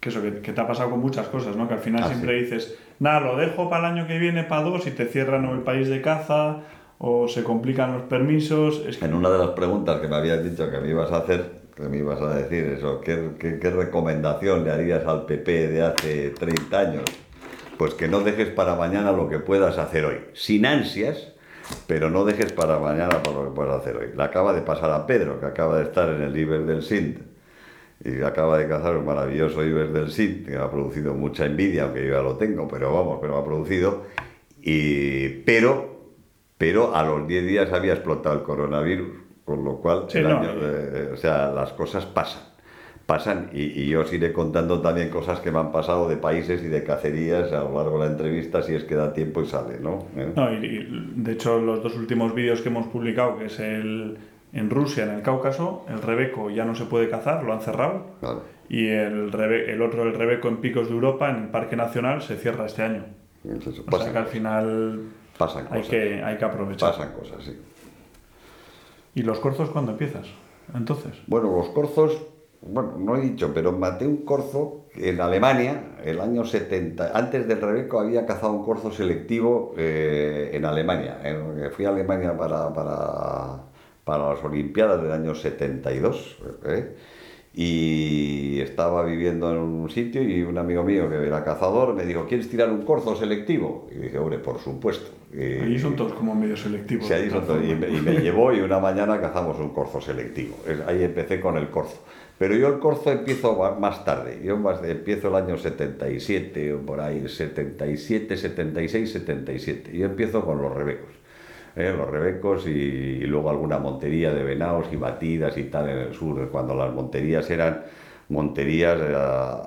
que eso, que, que te ha pasado con muchas cosas, ¿no? Que al final Ah, siempre dices, nada, lo dejo para el año que viene, para dos, y te cierran o el país de caza, o se complican los permisos. Es que En una de las preguntas que me habías dicho que me ibas a hacer, que me ibas a decir eso, ¿qué, qué, qué recomendación le harías al PP de hace 30 años? Pues que no dejes para mañana lo que puedas hacer hoy, sin ansias, pero no dejes para mañana para lo que puedas hacer hoy. Le acaba de pasar a Pedro, que acaba de estar en el Iber del Sint, y acaba de cazar un maravilloso Iber del Sint, que me ha producido mucha envidia, aunque yo ya lo tengo, pero vamos, pero me ha producido, y, pero, pero a los 10 días había explotado el coronavirus, con lo cual, Sí, el no, año, y- eh, o sea, las cosas pasan, pasan, y, y yo os iré contando también cosas que me han pasado de países y de cacerías a lo largo de la entrevista, si es que da tiempo y sale, ¿no? ¿Eh? No, y, y, de hecho los dos últimos vídeos que hemos publicado, que es el en Rusia, en el Cáucaso, el Rebeco ya no se puede cazar, lo han cerrado, Claro. y el, rebe- el otro, el Rebeco en Picos de Europa, en el Parque Nacional, se cierra este año. Es eso, O sea que al final pasan hay cosas, que, hay que aprovechar. pasan cosas, sí. ¿Y los corzos cuándo empiezas? Entonces, Bueno, los corzos, bueno, no he dicho, pero maté un corzo en Alemania, el año 70. Antes del Rebeco había cazado un corzo selectivo eh, en Alemania. eh, fui a Alemania para, para, para las Olimpiadas del año 72. eh, y estaba viviendo en un sitio y un amigo mío que era cazador me dijo, ¿quieres tirar un corzo selectivo? Y dije, hombre, por supuesto. Y- ahí son todos como medio selectivos. Sí, ahí son todos. y, me, y me llevó y una mañana cazamos un corzo selectivo. Ahí empecé con el corzo. Pero yo el corzo empiezo más tarde. Yo más empiezo el año 77 o por ahí, 77, 76, 77. Yo empiezo con los rebecos. ¿Eh? Los rebecos y, luego alguna montería de venados y batidas y tal en el sur, cuando las monterías eran monterías eh,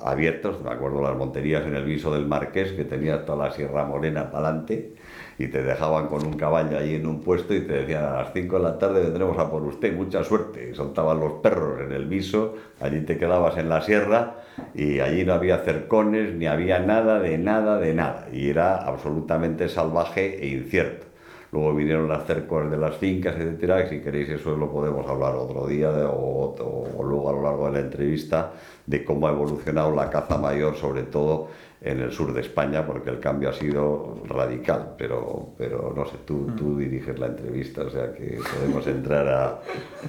abiertas, me acuerdo las monterías en el viso del Marqués, que tenía toda la Sierra Morena para adelante, y te dejaban con un caballo allí en un puesto y te decían a las 5 de la tarde vendremos a por usted, mucha suerte. Y soltaban los perros en el viso, allí te quedabas en la sierra y allí no había cercones, ni había nada de nada de nada. Y era absolutamente salvaje e incierto. Luego vinieron las cercos de las fincas, etcétera, y si queréis eso lo podemos hablar otro día de- o, o- o luego a lo largo de la entrevista de cómo ha evolucionado la caza mayor, sobre todo en el sur de España, porque el cambio ha sido radical, pero, pero no sé, tú, tú diriges la entrevista, o sea que podemos entrar a,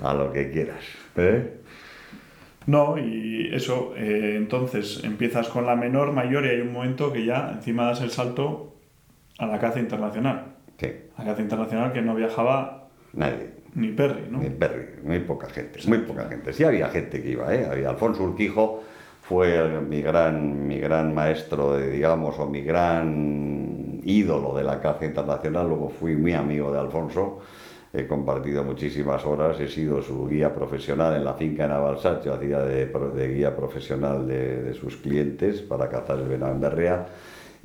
a lo que quieras. ¿eh? No, y eso, eh, entonces empiezas con la menor, mayor y hay un momento que ya encima das el salto a la caza internacional. Sí, La caza internacional que no viajaba nadie. ni Perry, ¿no? Ni Perry, muy poca gente, muy poca gente. Sí había gente que iba, ¿eh? Había Alfonso Urquijo fue mi gran, mi gran maestro, de, digamos, o mi gran ídolo de la caza internacional. Luego fui muy amigo de Alfonso, he compartido muchísimas horas, he sido su guía profesional en la finca en Abalsat, yo hacía de, de guía profesional de, de sus clientes para cazar el venado en berrea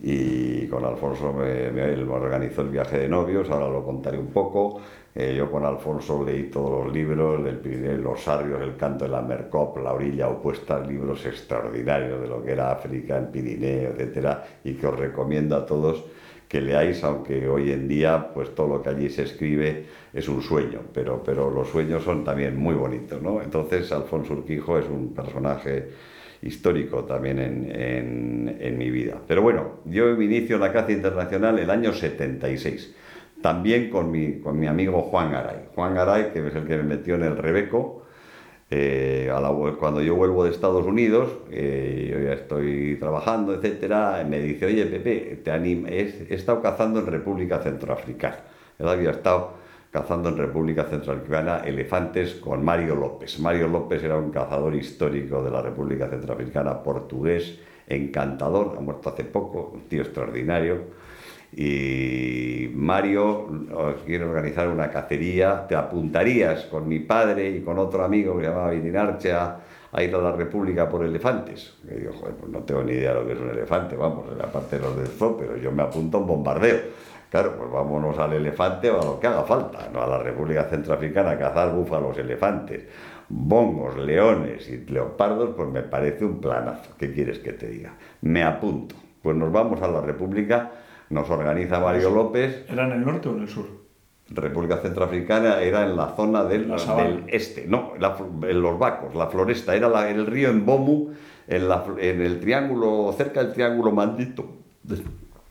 y con Alfonso me, me- me organizó el viaje de novios, ahora lo contaré un poco. Eh, yo con Alfonso leí todos los libros del Pirineo, los Sarrios, el canto de la Mercop, la orilla opuesta, libros extraordinarios de lo que era África, el Pirineo, etcétera, y que os recomiendo a todos que leáis, aunque hoy en día pues todo lo que allí se escribe es un sueño, pero, pero los sueños son también muy bonitos, ¿no? Entonces Alfonso Urquijo es un personaje histórico también en, en- en mi vida. Pero bueno, yo inicio la caza internacional el año 76, también con mi, con mi amigo Juan Garay. Juan Garay, que es el que me metió en el Rebeco, eh, a la cuando yo vuelvo de Estados Unidos, eh, yo ya estoy trabajando, etcétera, me dice, oye Pepe, te anim- he, he estado cazando en República Centroafricana. Él había estado cazando en República Centroafricana elefantes con Mario López. Mario López era un cazador histórico de la República Centroafricana, portugués, encantador, ha muerto hace poco, un tío extraordinario. Y Mario os quiere organizar una cacería, te apuntarías con mi padre y con otro amigo que se llamaba Vininarche a, a ir a la República por elefantes. Y digo, joder, pues no tengo ni idea de lo que es un elefante, vamos, aparte de los del zoo, pero yo me apunto a un bombardeo. Claro, pues vámonos al elefante o a lo que haga falta, no a la República Centroafricana a cazar búfalos, elefantes, bongos, leones y leopardos, pues me parece un planazo. ¿Qué quieres que te diga? Me apunto. Pues nos vamos a la República, nos organiza Mario López, ¿Era en el norte o en el sur? República Centroafricana era en la zona del, La del este, no, la en los Vacos, la floresta, era la- el río Mbomu, en, en el triángulo, cerca del triángulo maldito,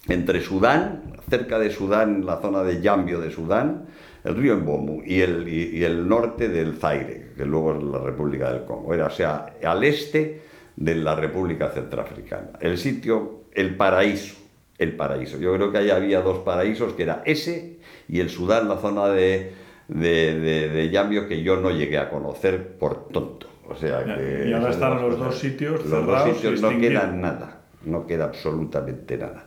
entre Sudán, cerca de Sudán, la zona de Yambio de Sudán, el río Mbomu y el, y, y el norte del Zaire, que luego es la República del Congo. Era, o sea, al este de la República Centroafricana. El sitio, el paraíso, el paraíso. Yo creo que ahí había dos paraísos, que era ese y el Sudán, la zona de, de, de, de Yambio, que yo no llegué a conocer por tonto. O sea que y ahora están los dos sitios Los dos cerrados sitios no quedan nada, no queda absolutamente nada.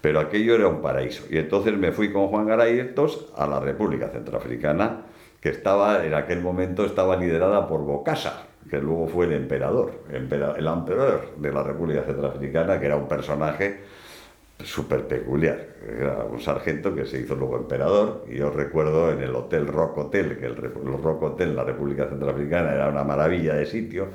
Pero aquello era un paraíso. Y entonces me fui con Juan Garayertos a la República Centroafricana, que estaba, en aquel momento estaba liderada por Bokassa, que luego fue el emperador, empera- el emperador de la República Centroafricana, que era un personaje súper peculiar. Era un sargento que se hizo luego emperador y yo recuerdo en el Hotel Rock Hotel, que el, el Rock Hotel en la República Centroafricana era una maravilla de sitio,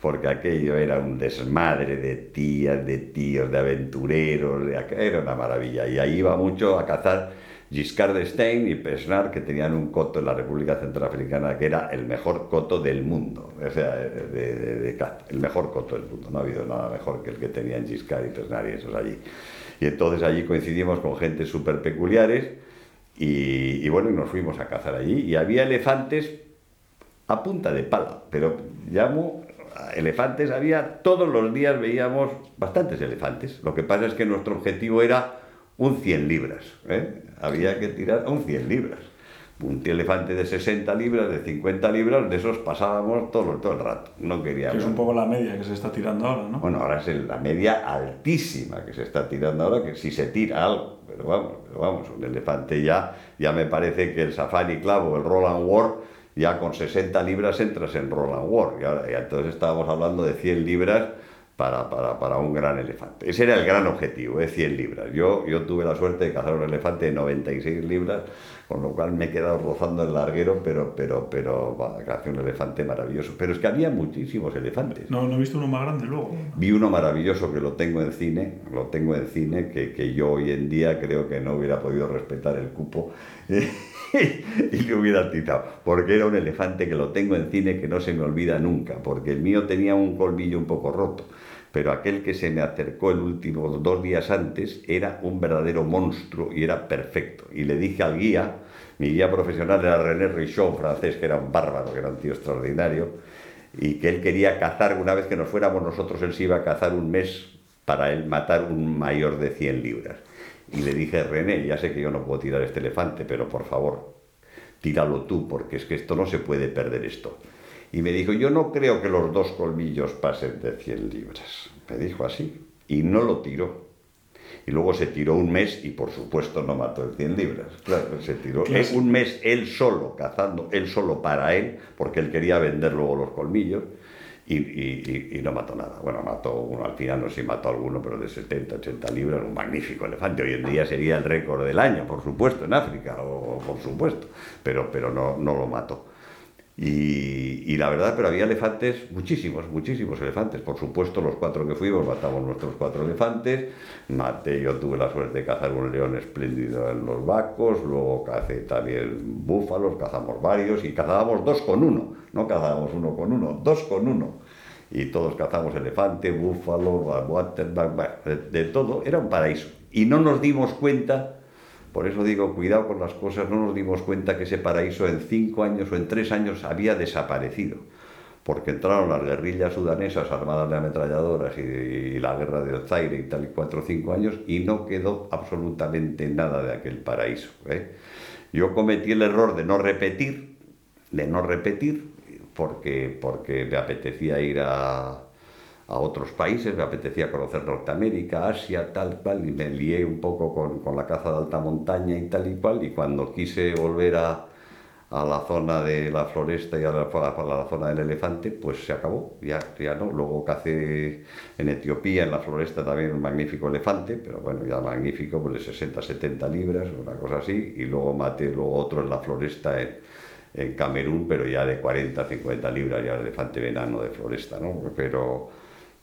porque aquello era un desmadre de tías, de tíos, de aventureros, de era una maravilla. Y ahí iba mucho a cazar Giscard d'Estaing y Pesnar, que tenían un coto en la República Centroafricana que era el mejor coto del mundo, o sea, el mejor coto del mundo. No ha habido nada mejor que el que tenían Giscard y Pesnar y esos allí. Y entonces allí coincidimos con gente súper peculiares y, y bueno, y nos fuimos a cazar allí. Y había elefantes a punta de pala, pero llamo elefantes, había todos los días veíamos bastantes elefantes. Lo que pasa es que nuestro objetivo era un 100 libras, ¿eh? había que tirar un 100 libras. Un elefante de 60 libras, de 50 libras, de esos pasábamos todo, todo el rato. No Que queríamos. es un poco la media que se está tirando ahora, ¿no? Bueno, ahora es la media altísima que se está tirando ahora, que si se tira algo, pero vamos, pero vamos, un elefante ya, ya me parece que el Safari Club o el Roland War, ya con 60 libras entras en Roland War, y ahora, ya entonces estábamos hablando de 100 libras para, para, para un gran elefante. Ese era el gran objetivo, ¿eh? 100 libras. Yo, yo tuve la suerte de cazar un elefante de 96 libras, con lo cual me he quedado rozando el larguero, pero, pero, pero, cazé un elefante maravilloso. Pero es que había muchísimos elefantes. No, no he visto uno más grande luego. Vi uno maravilloso que lo tengo en cine, lo tengo en cine, que, que yo hoy en día creo que no hubiera podido respetar el cupo y le hubiera titado, porque era un elefante que lo tengo en cine que no se me olvida nunca, porque el mío tenía un colmillo un poco roto, pero aquel que se me acercó el último dos días antes era un verdadero monstruo y era perfecto. Y le dije al guía, mi guía profesional era René Richaud, francés, que era un bárbaro, que era un tío extraordinario, y que él quería cazar, una vez que nos fuéramos nosotros, él se iba a cazar un mes para él matar un mayor de 100 libras. Y le dije, René, ya sé que yo no puedo tirar este elefante, pero por favor, tíralo tú, porque es que esto no se puede perder esto. Y me dijo, yo no creo que los dos colmillos pasen de 100 libras. Me dijo así. Y no lo tiró. Y luego se tiró un mes y por supuesto no mató el 100 libras. Claro, se tiró es un mes él solo, cazando, él solo para él, porque él quería vender luego los colmillos. Y, y- no mató nada. Bueno, mató uno al final, no sé si mató alguno, pero de 70, 80 libras, un magnífico elefante. Hoy en día sería el récord del año, por supuesto, en África, o, por supuesto, pero, pero no, no lo mató. Y, y la verdad, pero había elefantes, muchísimos, muchísimos elefantes. Por supuesto, los cuatro que fuimos matamos nuestros cuatro elefantes. Maté, yo tuve la suerte de cazar un león espléndido en los vacos. Luego cacé también búfalos, cazamos varios y cazábamos dos con uno. No cazábamos uno con uno, dos con uno. Y todos cazamos elefante, búfalo, waterback, de todo. Era un paraíso. Y no nos dimos cuenta por eso digo, cuidado con las cosas, no nos dimos cuenta que ese paraíso en cinco años o en tres años había desaparecido, porque entraron las guerrillas sudanesas armadas de ametralladoras y, la guerra del Zaire y tal, y cuatro o cinco años, y no quedó absolutamente nada de aquel paraíso. ¿eh? Yo cometí el error de no repetir, de no repetir, porque, porque me apetecía ir a, a otros países, me apetecía conocer Norteamérica, Asia, tal cual, y me lié un poco con, con la caza de alta montaña y tal y cual, y cuando quise volver a, a la zona de la floresta y a la, a la zona del elefante, pues se acabó, ya, ya no. Luego cacé en Etiopía, en la floresta también un magnífico elefante, pero bueno, ya magnífico, pues de 60, 70 libras, una cosa así, y luego maté luego otro en la floresta en, en Camerún, pero ya de 40, 50 libras, ya el elefante venano de floresta, ¿no? Pero,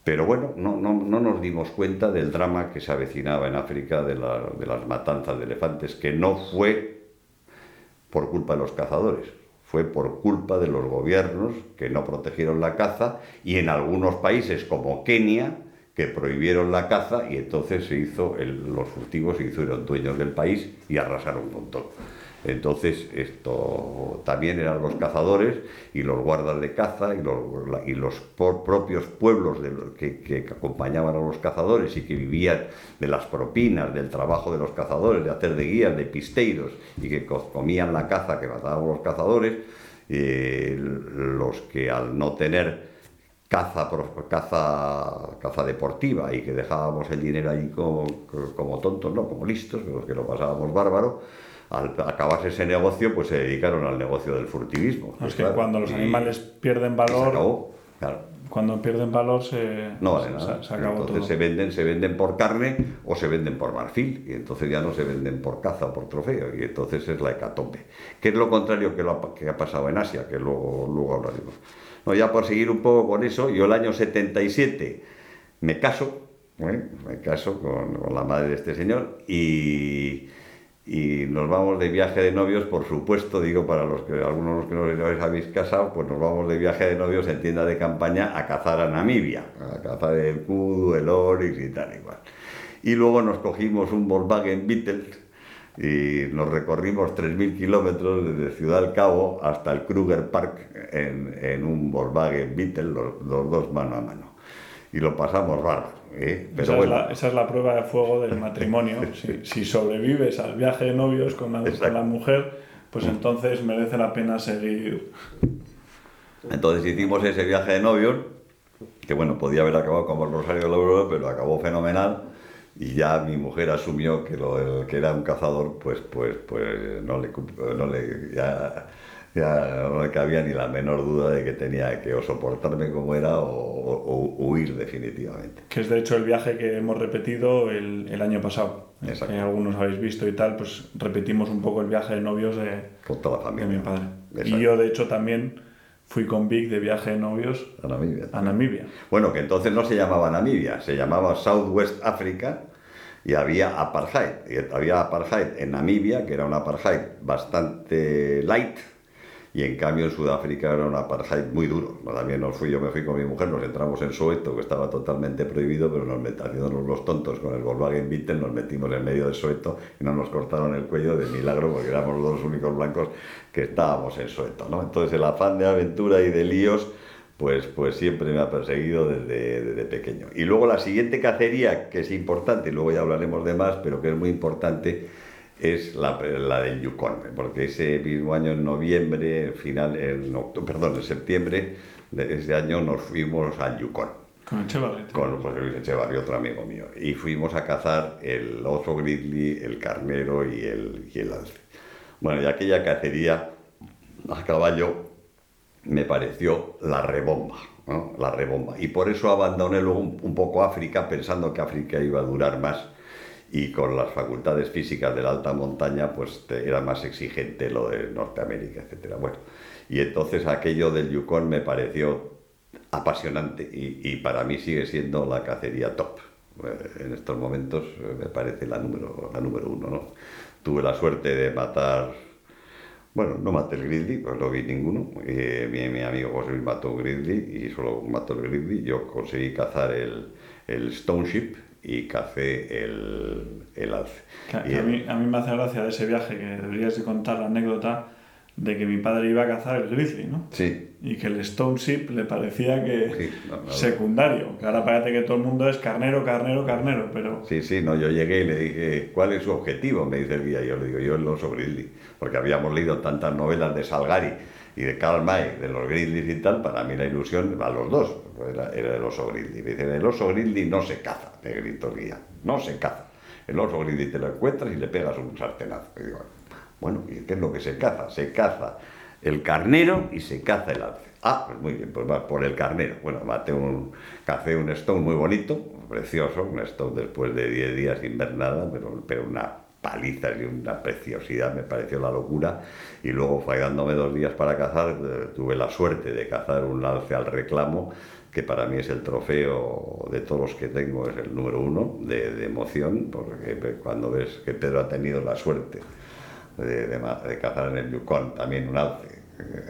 pero bueno, no, no, no nos dimos cuenta del drama que se avecinaba en África de, la- de las matanzas de elefantes, que no fue por culpa de los cazadores, fue por culpa de los gobiernos que no protegieron la caza y en algunos países como Kenia que prohibieron la caza y entonces se hizo los furtivos se hicieron dueños del país y arrasaron con todo. Entonces, esto también eran los cazadores y los guardas de caza y los, y los propios pueblos que, que, acompañaban a los cazadores y que vivían de las propinas, del trabajo de los cazadores, de hacer de guías, de pisteiros y que comían la caza que mataban los cazadores, eh, los que al no tener caza, caza, caza deportiva y que dejábamos el dinero ahí como, como tontos, no, como listos, los que lo pasábamos bárbaro, al acabarse ese negocio, pues se dedicaron al negocio del furtivismo. es que cuando los animales pierden valor, se cuando pierden valor se, no vale nada. Se, acabó entonces se venden, se venden por carne o se venden por marfil y entonces ya no se venden por caza o por trofeo y entonces es la hecatombe. Que es lo contrario que, lo ha, que ha pasado en Asia, que luego, luego hablaremos. No, ya por seguir un poco con eso, yo el año 77 me caso, ¿eh? me caso con, con la madre de este señor y y nos vamos de viaje de novios, por supuesto, digo para los que algunos de los que no habéis casado, pues nos vamos de viaje de novios en tienda de campaña a cazar a Namibia, a cazar el kudu, el oryx y tal igual. Y luego nos cogimos un Volkswagen Beetle y nos recorrimos 3.000 kilómetros desde Ciudad del Cabo hasta el Kruger Park en, en un Volkswagen Beetle, los, los dos mano a mano. Y lo pasamos bárbaro ¿eh? esa, es la, esa, es la, prueba de fuego del matrimonio. si, sobrevives al viaje de novios con la, con la, mujer, pues entonces merece la pena seguir. Entonces hicimos ese viaje de novios, que bueno, podía haber acabado como el Rosario de Aurora, pero acabó fenomenal. Y ya mi mujer asumió que lo que era un cazador, pues, pues, pues no le, no le ya, ya no le cabía ni la menor duda de que tenía que o soportarme como era o, huir definitivamente. Que es de hecho el viaje que hemos repetido el, el año pasado. Que algunos habéis visto y tal, pues repetimos un poco el viaje de novios de, con toda la familia. mi padre. Y yo de hecho también fui con Vic de viaje de novios a Namibia. a Namibia. Bueno, que entonces no se llamaba Namibia, se llamaba Southwest Africa y había apartheid. Y había apartheid en Namibia, que era un apartheid bastante light, y en cambio en Sudáfrica era un apartheid muy duro. También nos fui, yo me fui con mi mujer, nos entramos en Soweto, que estaba totalmente prohibido, pero nos haciéndonos los tontos con el Volkswagen Beetle, nos metimos en medio de Soweto y no nos cortaron el cuello de milagro porque éramos los únicos blancos que estábamos en Soweto. ¿no? Entonces el afán de aventura y de líos pues, pues siempre me ha perseguido desde, desde, pequeño. Y luego la siguiente cacería, que es importante, y luego ya hablaremos de más, pero que es muy importante, es la, la, del Yukon, porque ese mismo año en noviembre, final, en octubre, perdón, en septiembre de ese año nos fuimos al Yukon. Con Echevarri. Con José Luis Echevarri, otro amigo mío. Y fuimos a cazar el oso grizzly, el carnero y el, y el alce. Bueno, y aquella cacería a caballo me pareció la rebomba, ¿no? La rebomba. Y por eso abandoné luego un, un poco África pensando que África iba a durar más y con las facultades físicas de la alta montaña, pues era más exigente lo de Norteamérica, etc. Bueno, y entonces aquello del Yukon me pareció apasionante y, para mí sigue siendo la cacería top. Eh, en estos momentos eh, me parece la número, la número uno. ¿no? Tuve la suerte de matar, bueno, no maté el grizzly, pues no vi ninguno. Eh, mi, mi, amigo José Luis mató un grizzly y solo mató el grizzly. Yo conseguí cazar el, el stone ship, y café el, el alce. a, mí, a, mí, me hace gracia de ese viaje que deberías de contar la anécdota de que mi padre iba a cazar el grizzly, ¿no? Sí. Y que el stone ship le parecía que secundario, que ahora parece que todo el mundo es carnero, carnero, carnero, pero... Sí, sí, no, yo llegué y le dije, ¿cuál es su objetivo? Me dice el guía, yo le digo, yo el oso grizzly, porque habíamos leído tantas novelas de Salgari y de Karl May, de los grizzlies y tal, para mí la ilusión, a los dos, era, era el oso grizzly. Me dicen, el oso grizzly no se caza, me gritó guía, no se caza. El oso grizzly te lo encuentras y le pegas un sartenazo. Y digo, bueno, ¿y qué es lo que se caza? Se caza el carnero y se caza el alce. Ah, pues muy bien, pues va por el carnero. Bueno, maté un, cacé un stone muy bonito, precioso, un stone después de 10 días sin ver nada, pero, pero una palizas y una preciosidad, me pareció la locura. Y luego, fallándome dos días para cazar, eh, tuve la suerte de cazar un alce al reclamo, que para mí es el trofeo de todos los que tengo, es el número uno de, emoción, porque cuando ves que Pedro ha tenido la suerte de, de, cazar en el Yukon también un alce,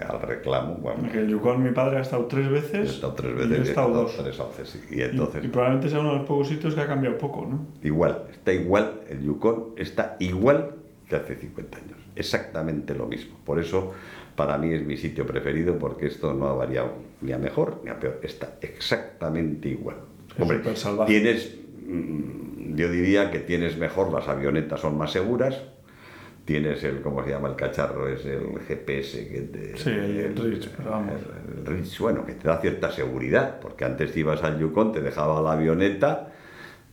al reclamo. Bueno, que el Yukon mi padre ha estado tres veces. he estado tres veces. y yo he he estado dos. tres. Y Y- entonces, y, probablemente sea uno de los pocos sitios que ha cambiado poco, ¿no? igual, está igual, el Yukon está igual que hace 50 años. Exactamente lo mismo. Por eso, para mí es mi sitio preferido, porque esto no ha variado ni a mejor ni a peor. Está exactamente igual. Es salvaje. tienes, mm, yo diría que tienes mejor, las avionetas son más seguras. Tienes el, ¿cómo se llama el cacharro? Es el GPS que te... Sí, el Rich, pero vamos. el Rich, bueno, que te da cierta seguridad, porque antes te ibas al Yukon, te dejaba la avioneta,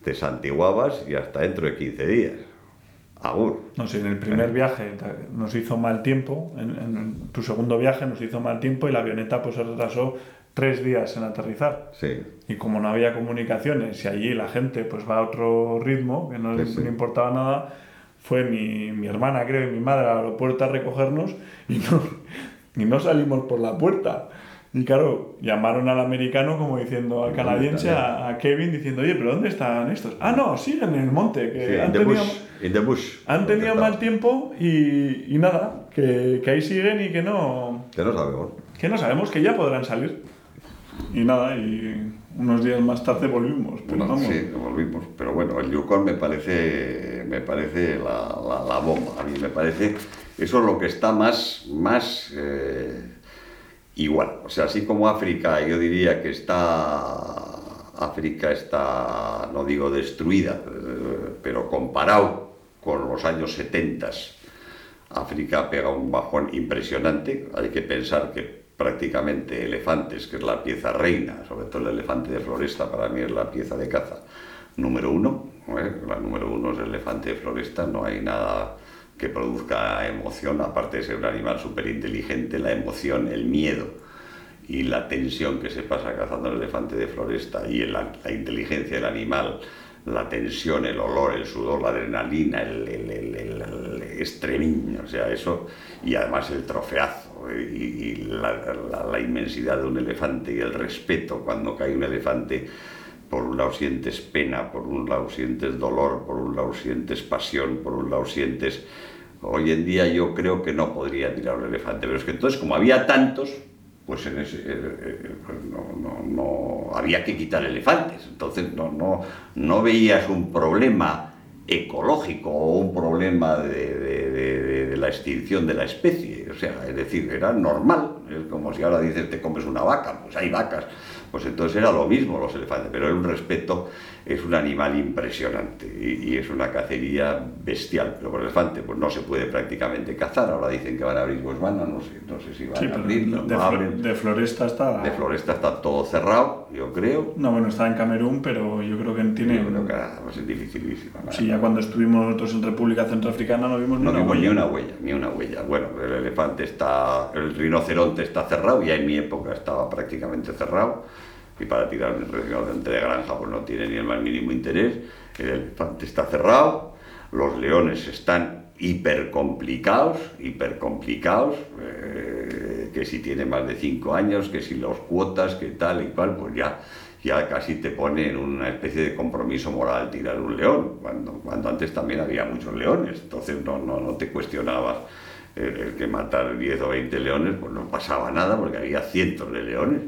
te santiguabas y hasta dentro de 15 días. Agur. No sé, en el primer viaje ta- nos hizo mal tiempo, en, en tu segundo viaje nos hizo mal tiempo y la avioneta pues se retrasó tres días en aterrizar. Sí, Y como no había comunicaciones y allí la gente pues va a otro ritmo, que no Sí, importaba nada, fue mi, mi hermana, creo, y mi madre al aeropuerto a recogernos y no, y no salimos por la puerta. Y claro, llamaron al americano como diciendo, al ¿Dónde canadiense, a, a Kevin, diciendo, oye, pero ¿dónde están estos? Ah, no, siguen en el monte, que sí, han in the tenido... bush. In the bush. Han tenido mal tiempo y, y nada, que, que ahí siguen y que no, Que no sabemos. que no sabemos que ya podrán salir. Y nada, y unos días más tarde volvimos. Pero Bueno, vamos, sí, volvimos. Pero bueno, el Yukon me parece, me parece la, la- la bomba. A mí me parece, eso es lo que está más, más eh, igual. O sea, así como África, yo diría que está, África está, no digo destruida, eh, pero comparado con los años 70, África pega un bajón impresionante. Hay que pensar que prácticamente elefantes, que es la pieza reina, sobre todo el elefante de floresta, para mí es la pieza de caza número uno. ¿eh? La número uno es el elefante de floresta, no hay nada que produzca emoción, aparte de ser un animal súper inteligente, la emoción, el miedo y la tensión que se pasa cazando el elefante de floresta y la, inteligencia del animal, la tensión, el olor, el sudor, la adrenalina, el, el, el, el- o sea, eso, y además el trofeazo y, la, la- la inmensidad de un elefante y el respeto cuando cae un elefante. Por un lado sientes pena, por un lado sientes dolor, por un lado sientes pasión, por un lado sientes... Hoy en día yo creo que no podría tirar un elefante, pero es que entonces como había tantos, pues en ese, eh, eh, pues no, no- no- había que quitar elefantes. Entonces no, no, no veías un problema ecológico o un problema de- de- de- de la extinción de la especie. O sea, es decir, era normal. Es como si ahora dices te comes una vaca, pues hay vacas. Pues entonces era lo mismo los elefantes, pero era un respeto, es un animal impresionante y, y es una cacería bestial. Pero con el elefante pues no se puede prácticamente cazar. Ahora dicen que van a abrir Botswana, no sé, no sé si van sí, a abrir, de, no, de no abren. de Floresta está... De Floresta está todo cerrado, yo creo. No, bueno, está en Camerún, pero yo creo que tiene... Yo creo que. ¿no? Sí, ya cuando estuvimos nosotros en República Centroafricana no vimos ni No una vimos ni una huella, ni una huella. Bueno, el elefante está, el rinoceronte está cerrado, ya en mi época estaba prácticamente cerrado. Y para tirar un rinoceronte de granja pues no tiene ni el más mínimo interés. El elefante está cerrado, los leones están hiper complicados, hiper complicados, eh, que si tiene más de 5 años, que si los cuotas, que tal y cual, pues ya, ya casi te pone en una especie de compromiso moral tirar un león, cuando, cuando antes también había muchos leones, entonces no, no, no te cuestionabas el, el que matar 10 o 20 leones, pues no pasaba nada porque había cientos de leones.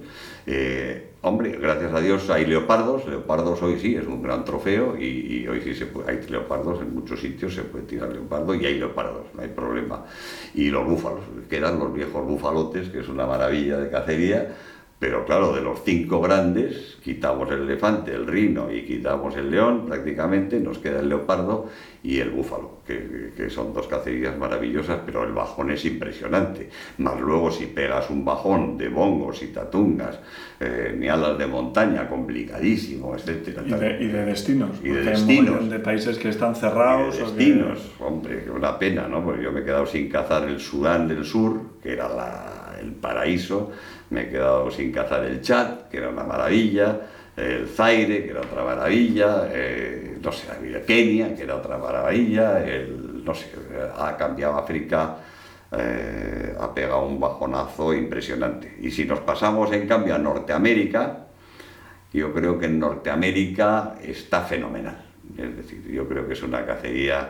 Eh, hombre, gracias a Dios hay leopardos, leopardos hoy sí es un gran trofeo y, y hoy sí se puede, hay leopardos en muchos sitios, se puede tirar leopardo y hay leopardos, no hay problema. Y los búfalos, quedan los viejos búfalotes, que es una maravilla de cacería, pero claro, de los cinco grandes, quitamos el elefante, el rino y quitamos el león prácticamente, nos queda el leopardo y el búfalo, que, que son dos cacerías maravillosas, pero el bajón es impresionante. Más luego si pegas un bajón de bongos y tatungas, eh, ni alas de montaña, complicadísimo, etcétera. Y de, y de destinos. Y de porque hay destinos. de países que están Y cerrados. de o que- destinos, hombre, que una pena, ¿no? Pues yo me he quedado sin cazar el Sudán del Sur, que era la- el paraíso, me he quedado sin cazar el Chad, que era una maravilla, el Zaire, que era otra maravilla, eh, no sé, Kenia, que era otra maravilla, no sé, ha cambiado África, eh, ha pegado un bajonazo impresionante. Y si nos pasamos, en cambio, a Norteamérica, yo creo que en Norteamérica está fenomenal. Es decir, yo creo que es una cacería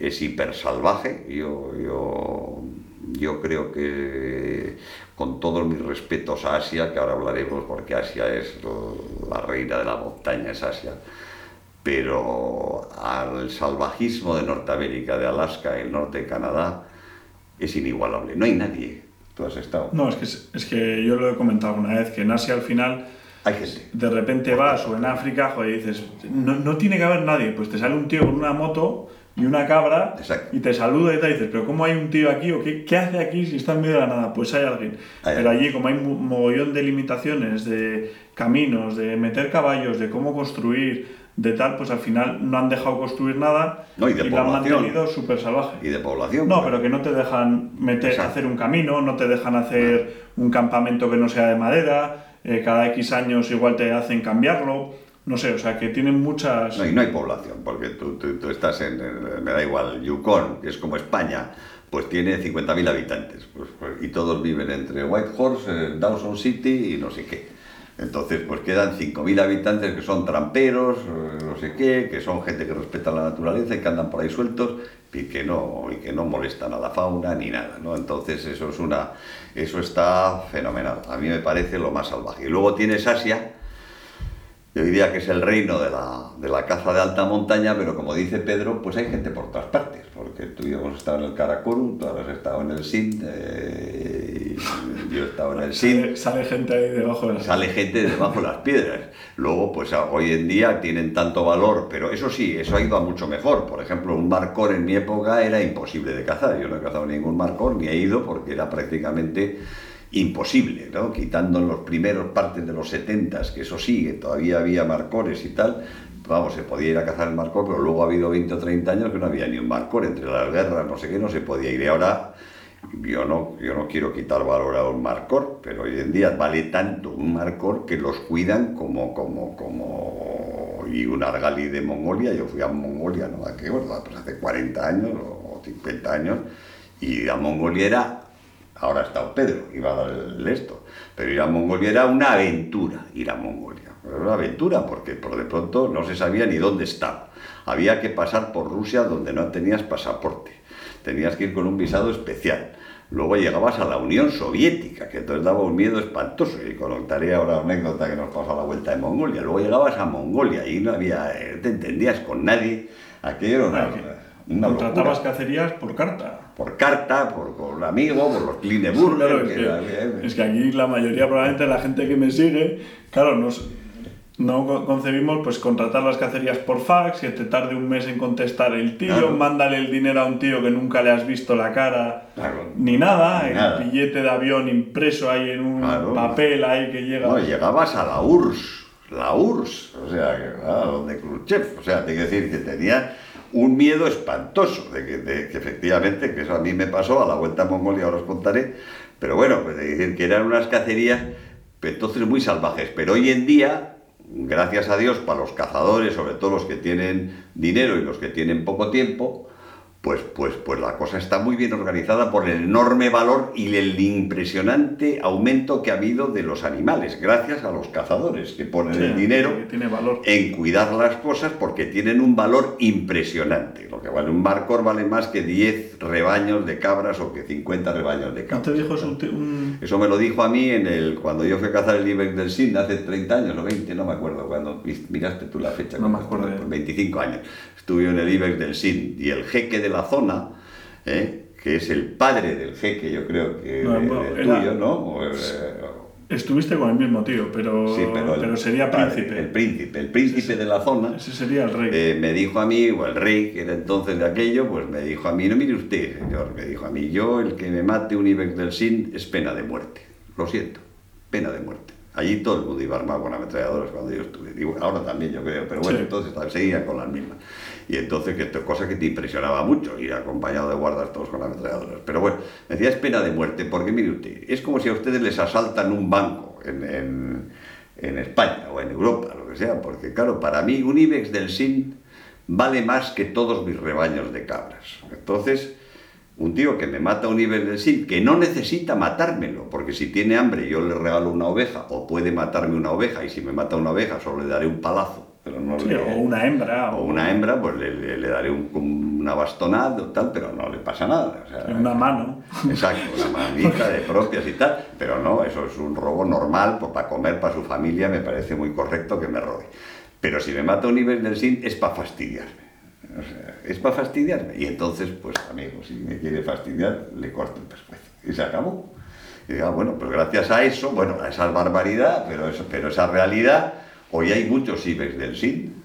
es hiper salvaje. Yo, yo, yo creo que con todos mis respetos a Asia, que ahora hablaremos porque Asia es la reina de la montaña, es Asia, pero al salvajismo de Norteamérica, de Alaska, el norte de Canadá, es inigualable. No hay nadie. Tú has estado. No, es que, es que yo lo he comentado una vez, que en Asia al final hay gente. De repente vas o en África, joder, dices, no, no, tiene que haber nadie. Pues te sale un tío con una moto y una cabra y te saluda y te dices, pero ¿cómo hay un tío aquí o qué, qué hace aquí si está en medio de la nada? Pues hay alguien. pero allí, como hay un mogollón de limitaciones, de caminos, de meter caballos, de cómo construir, de tal, pues al final no han dejado construir nada no, y, de y lo han mantenido súper salvaje. Y de población. No, pero que no te dejan meter, hacer un camino, no te dejan hacer un campamento que no sea de madera, eh, cada X años igual te hacen cambiarlo no sé, o sea, que tienen muchas... No, y no hay población, porque tú, tú, estás en, me da igual, Yukon, que es como España, pues tiene 50.000 habitantes, pues, pues, y todos viven entre Whitehorse, eh, Dawson City y no sé qué. Entonces, pues quedan 5.000 habitantes que son tramperos, eh, no sé qué, que son gente que respeta la naturaleza y que andan por ahí sueltos y que no, y que no molestan a la fauna ni nada, ¿no? Entonces, eso es una... Eso está fenomenal. A mí me parece lo más salvaje. Y luego tienes Asia, yo diría que es el reino de la, de la, caza de alta montaña, pero como dice Pedro, pues hay gente por todas partes, porque tú y yo hemos estado en el Karakorum, tú has estado en el Sind, eh, yo he estado en el Sind. Sale, gente ahí debajo de las Sale gente debajo de las piedras. Luego, pues hoy en día tienen tanto valor, pero eso sí, eso ha ido a mucho mejor. Por ejemplo, un marcor en mi época era imposible de cazar. Yo no he cazado ningún marcor, ni he ido, porque era prácticamente imposible, ¿no? quitando los primeros partes de los 70, que eso sigue, todavía había marcores y tal, vamos, se podía ir a cazar el marcor, pero luego ha habido 20 o 30 años que no había ni un marcor, entre las guerras, no sé qué, no se podía ir. Y ahora yo no, yo no quiero quitar valor a un marcor, pero hoy en día vale tanto un marcor que los cuidan como, como, como, y un argali de Mongolia, yo fui a Mongolia, ¿no? ¿A qué Pues hace 40 años o 50 años, y a Mongolia era Ahora está Pedro, iba a dar el esto. Pero ir a Mongolia era una aventura, ir a Mongolia. Era una aventura porque por de pronto no se sabía ni dónde estaba. Había que pasar por Rusia donde no tenías pasaporte. Tenías que ir con un visado especial. Luego llegabas a la Unión Soviética, que entonces daba un miedo espantoso. Y contaré ahora una anécdota que nos pasó a la vuelta de Mongolia. Luego llegabas a Mongolia y no había, eh, te entendías con nadie. Aquello era una, una Contratabas cacerías por carta. Por carta, por, por amigo, por los Klineburger. es, que, es, que, aquí la mayoría, probablemente la gente que me sigue, claro, nos, no concebimos pues contratar las cacerías por fax, que te tarde un mes en contestar el tío, mándale el dinero a un tío que nunca le has visto la cara, ni nada, el billete de avión impreso ahí en un papel ahí que llega. No, llegabas a la URSS, la URSS, o sea, donde Khrushchev, o sea, te que decir que tenía un miedo espantoso, de que, efectivamente, que eso a mí me pasó a la vuelta a Mongolia, ahora os contaré, pero bueno, pues de decir que eran unas cacerías, pues, entonces muy salvajes, pero hoy en día, gracias a Dios, para los cazadores, sobre todo los que tienen dinero y los que tienen poco tiempo, pues, pues, pues la cosa está muy bien organizada por el enorme valor y el impresionante aumento que ha habido de los animales, gracias a los cazadores que ponen el dinero en cuidar las cosas porque tienen un valor impresionante. Lo que vale un marcor vale más que 10 rebaños de cabras o que 50 rebaños de cabras. dijo eso, me lo dijo a mí en el, cuando yo fui a cazar el Ibex del Sind hace 30 años o 20, no me acuerdo, cuando miraste tú la fecha. No me acuerdo. 25 años. Estuve en el Ibex del Sind y el jeque de la zona, ¿eh? que es el padre del jeque, yo creo que el tuyo, ¿no? Eh, Estuviste con el mismo tío, pero, pero, sería príncipe. El príncipe, el príncipe de la zona. Ese sería el rey. Eh, me dijo a mí, o el rey, que era entonces de aquello, pues me dijo a mí, no mire usted, señor, me dijo a mí, yo el que me mate un Ibex del Sin es pena de muerte. Lo siento, pena de muerte. Allí todo el mundo iba armado con ametralladoras cuando yo estuve. ahora también yo creo, pero bueno, entonces seguían con las mismas. Y entonces, que esto cosa que te impresionaba mucho, ir acompañado de guardas todos con ametralladoras. Pero bueno, decía, es pena de muerte, porque mire usted, es como si a ustedes les asaltan un banco en, en, España o en Europa, lo que sea, porque claro, para mí un IBEX del SIN vale más que todos mis rebaños de cabras. Entonces, un tío que me mata un IBEX del SIN, que no necesita matármelo, porque si tiene hambre yo le regalo una oveja, o puede matarme una oveja, y si me mata una oveja solo le daré un palazo pero no sí, o una hembra. O, una hembra, pues le, daré un, una bastonada o tal, pero no le pasa nada. una mano. Exacto, una manita de propias y tal, pero no, eso es un robo normal, pues, para comer, para su familia, me parece muy correcto que me robe. Pero si me mata un nivel del SIN es para fastidiarme. es para fastidiarme. Y entonces, pues amigo, si me quiere fastidiar, le corto el pescuezo. Y se acabó. Y diga, bueno, pues gracias a eso, bueno, a esa barbaridad, pero, eso, pero esa realidad, hoy hay muchos IBEX del SIN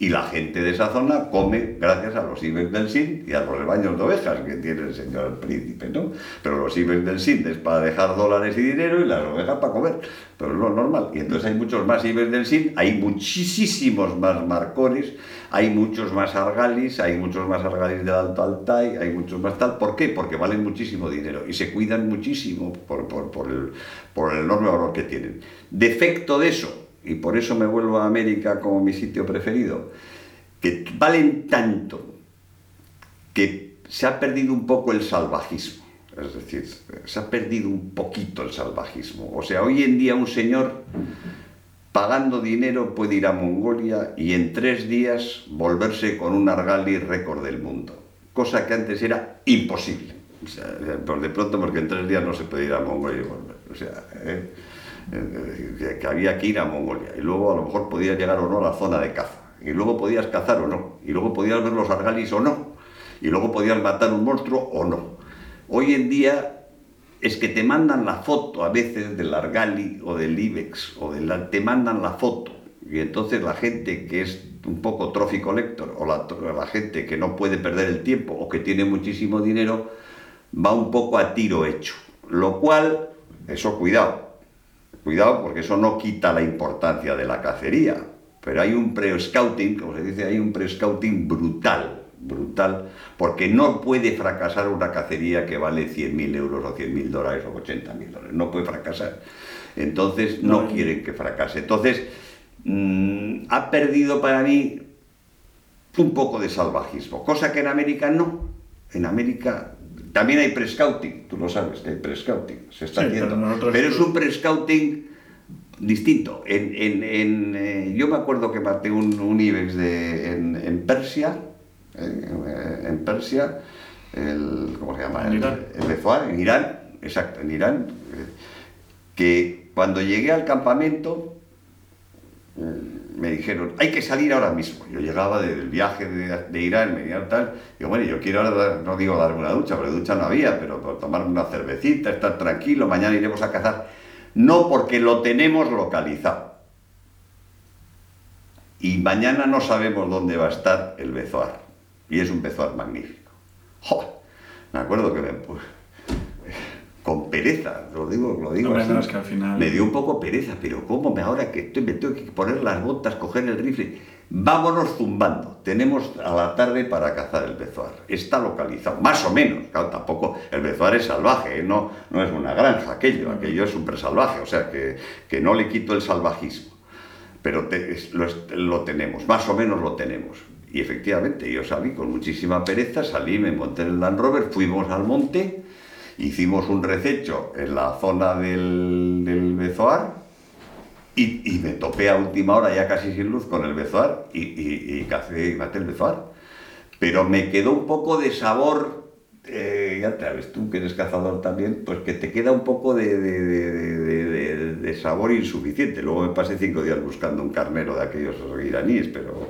y la gente de esa zona come gracias a los IBEX del SIN y a los rebaños de ovejas que tiene el señor príncipe, ¿no? Pero los IBEX del SIN es para dejar dólares y dinero y las ovejas para comer, pero es lo normal. Y entonces hay muchos más IBEX del SIN, hay muchísimos más marcones, hay muchos más argalis, hay muchos más argalis del Alto Altai, hay muchos más tal. ¿Por qué? Porque valen muchísimo dinero y se cuidan muchísimo por, por, el, por el enorme valor que tienen. Defecto de eso, y por eso me vuelvo a América como mi sitio preferido, que valen tanto que se ha perdido un poco el salvajismo. Es decir, se ha perdido un poquito el salvajismo. O sea, hoy en día un señor pagando dinero puede ir a Mongolia y en tres días volverse con un Argali récord del mundo. Cosa que antes era imposible. O sea, de pronto, porque en tres días no se puede ir a Mongolia y volver. O sea, ¿eh? Que había que ir a Mongolia y luego a lo mejor podías llegar o no a la zona de caza y luego podías cazar o no y luego podías ver los argalis o no y luego podías matar un monstruo o no. Hoy en día es que te mandan la foto a veces del argali o del ibex o del te mandan la foto y entonces la gente que es un poco trophy collector o la, la gente que no puede perder el tiempo o que tiene muchísimo dinero va un poco a tiro hecho. Lo cual, eso cuidado, Cuidado porque eso no quita la importancia de la cacería, pero hay un pre-scouting, como se dice, hay un pre-scouting brutal, brutal, porque no puede fracasar una cacería que vale 100.000 euros o 100.000 dólares o 80.000 dólares, no puede fracasar. Entonces no, quieren que fracase. Entonces, mm, ha perdido para mí un poco de salvajismo, cosa que en América no. En América también hay pre-scouting, tú lo sabes, hay pre-scouting, se está haciendo. Pero, es un pre-scouting distinto. En, en, eh, yo me acuerdo que maté un, un IBEX de, en, Persia, eh, en Persia, el, ¿cómo se llama? En Irán. El, en Irán, exacto, en Irán, que cuando llegué al campamento, me dijeron, hay que salir ahora mismo. Yo llegaba del viaje de, Irán, venía tal, digo, bueno, yo quiero ahora, no digo darme una ducha, pero ducha no había, pero tomarme una cervecita, estar tranquilo, mañana iremos a cazar. No, porque lo tenemos localizado. Y mañana no sabemos dónde va a estar el bezoar. Y es un bezoar magnífico. Me acuerdo que me, pereza, lo digo, lo digo así. que al final... Me dio un poco pereza, pero ¿cómo me ahora que estoy, me tengo que poner las botas, coger el rifle? Vámonos zumbando. Tenemos a la tarde para cazar el bezoar. Está localizado, más o menos. Claro, tampoco el bezoar es salvaje, ¿eh? no, no es una granja aquello, aquello es súper salvaje, o sea que, que, no le quito el salvajismo. Pero lo, lo tenemos, más o menos lo tenemos. Y efectivamente, yo salí con muchísima pereza, salí, me monté en el Land Rover, fuimos al monte hicimos un rececho en la zona del, del Bezoar y, me topé a última hora ya casi sin luz con el Bezoar y, y, y y maté el Bezoar. Pero me quedó un poco de sabor, eh, ya ves tú que eres cazador también, pues que te queda un poco de, de, de, sabor insuficiente. Luego me pasé cinco días buscando un carnero de aquellos iraníes, pero,